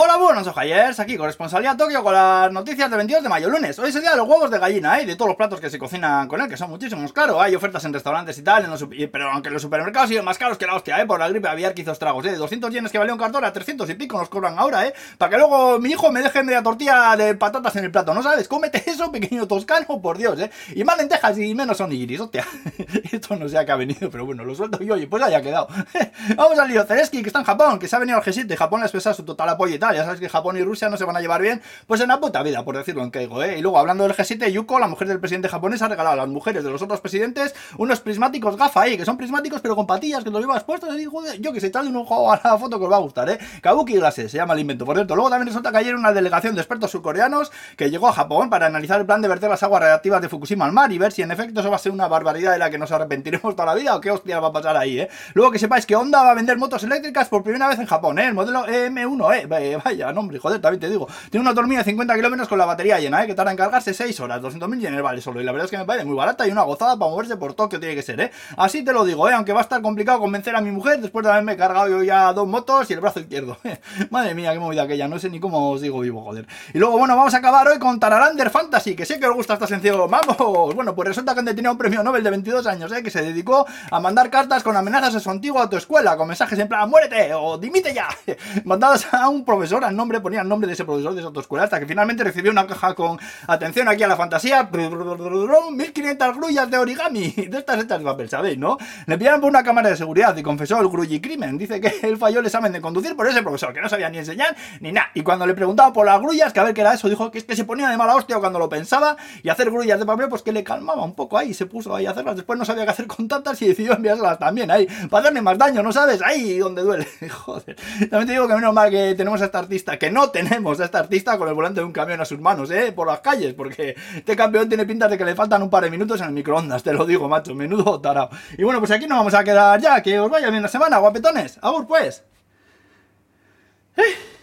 Hola, buenos ojayers, aquí corresponsalía Tokio con las noticias de 22 de mayo, lunes. Hoy es el día de los huevos de gallina, ¿eh? De todos los platos que se cocinan con él, que son muchísimos, claro. Hay ofertas en restaurantes y tal, pero aunque los supermercados siguen más caros que la hostia, ¿eh? Por la gripe aviar que hizo estragos, ¿eh? De 200 yenes que valía un cartón a 300 y pico nos cobran ahora, ¿eh? Para que luego mi hijo me deje media tortilla de patatas en el plato, ¿no sabes? Cómete eso, pequeño toscano, por Dios, ¿eh? Y más lentejas y menos onigiris, hostia. Esto no sé a qué ha venido, pero bueno, lo suelto yo y pues haya quedado. Vamos al lío. Zereski, que está en Japón, que se ha venido al G7, Japón le ha expresado su total apoyo y tal. Ya sabes que Japón y Rusia no se van a llevar bien, pues en la puta vida, por decirlo en caigo, ¿eh? Y luego, hablando del G7, Yuko, la mujer del presidente japonés, ha regalado a las mujeres de los otros presidentes unos prismáticos gafa ahí, que son prismáticos pero con patillas, que los llevas puestos, y digo, yo que se tal de un ojo a la foto que os va a gustar, ¿eh? Kabuki Glasses, se llama el invento, por cierto. Luego también resulta que ayer una delegación de expertos surcoreanos que llegó a Japón para analizar el plan de verter las aguas reactivas de Fukushima al mar y ver si en efecto eso va a ser una barbaridad de la que nos arrepentiremos toda la vida o qué hostia va a pasar ahí, ¿eh? Luego que sepáis que Honda va a vender motos eléctricas por primera vez en Japón, ¿eh? El modelo M1, ¿eh? Vaya, nombre, joder, también te digo. Tiene una autonomía de 50 kilómetros con la batería llena, ¿eh? que tarda en cargarse 6 horas, 200.000 yenes vale solo. Y la verdad es que me parece muy barata y una gozada para moverse por Tokio tiene que ser, ¿eh? Así te lo digo, ¿eh? Aunque va a estar complicado convencer a mi mujer después de haberme cargado yo ya dos motos y el brazo izquierdo. Madre mía, qué movida aquella, no sé ni cómo os digo vivo, joder. Y luego, bueno, vamos a acabar hoy con Tararander Fantasy, que sé que os gusta esta sección. ¡Vamos! Bueno, pues resulta que han detenido un premio Nobel de 22 años, ¿eh? Que se dedicó a mandar cartas con amenazas a su antiguo autoescuela, con mensajes en plan, ¡muérete! o ¡dimite ya! Mandadas a un profesor, al nombre, ponía el nombre de ese profesor de esa autoescuela, hasta que finalmente recibió una caja con, atención aquí a la fantasía, 1500 grullas de origami, de estas hechas de papel, ¿sabéis, no? Le pillaron por una cámara de seguridad y confesó el grulli crimen. Dice que él falló el examen de conducir por ese profesor, que no sabía ni enseñar ni nada. Y cuando le preguntaba por las grullas, que a ver qué era eso, dijo que es que se ponía de mala hostia cuando lo pensaba y hacer grullas de papel, pues que le calmaba un poco ahí, se puso ahí a hacerlas. Después no sabía qué hacer con tantas y decidió enviárselas también ahí, para hacerle más daño, ¿no sabes? Ahí donde duele. Joder. También te digo que menos mal que tenemos a esta artista, que no tenemos a esta artista con el volante de un camión a sus manos, ¿eh? Por las calles, porque este campeón tiene pinta de que le faltan un par de minutos en el microondas, te lo digo, macho, menudo tarao. Y bueno, pues aquí nos vamos a quedar ya, que os vaya bien la semana, guapetones. Agur, pues. Eh.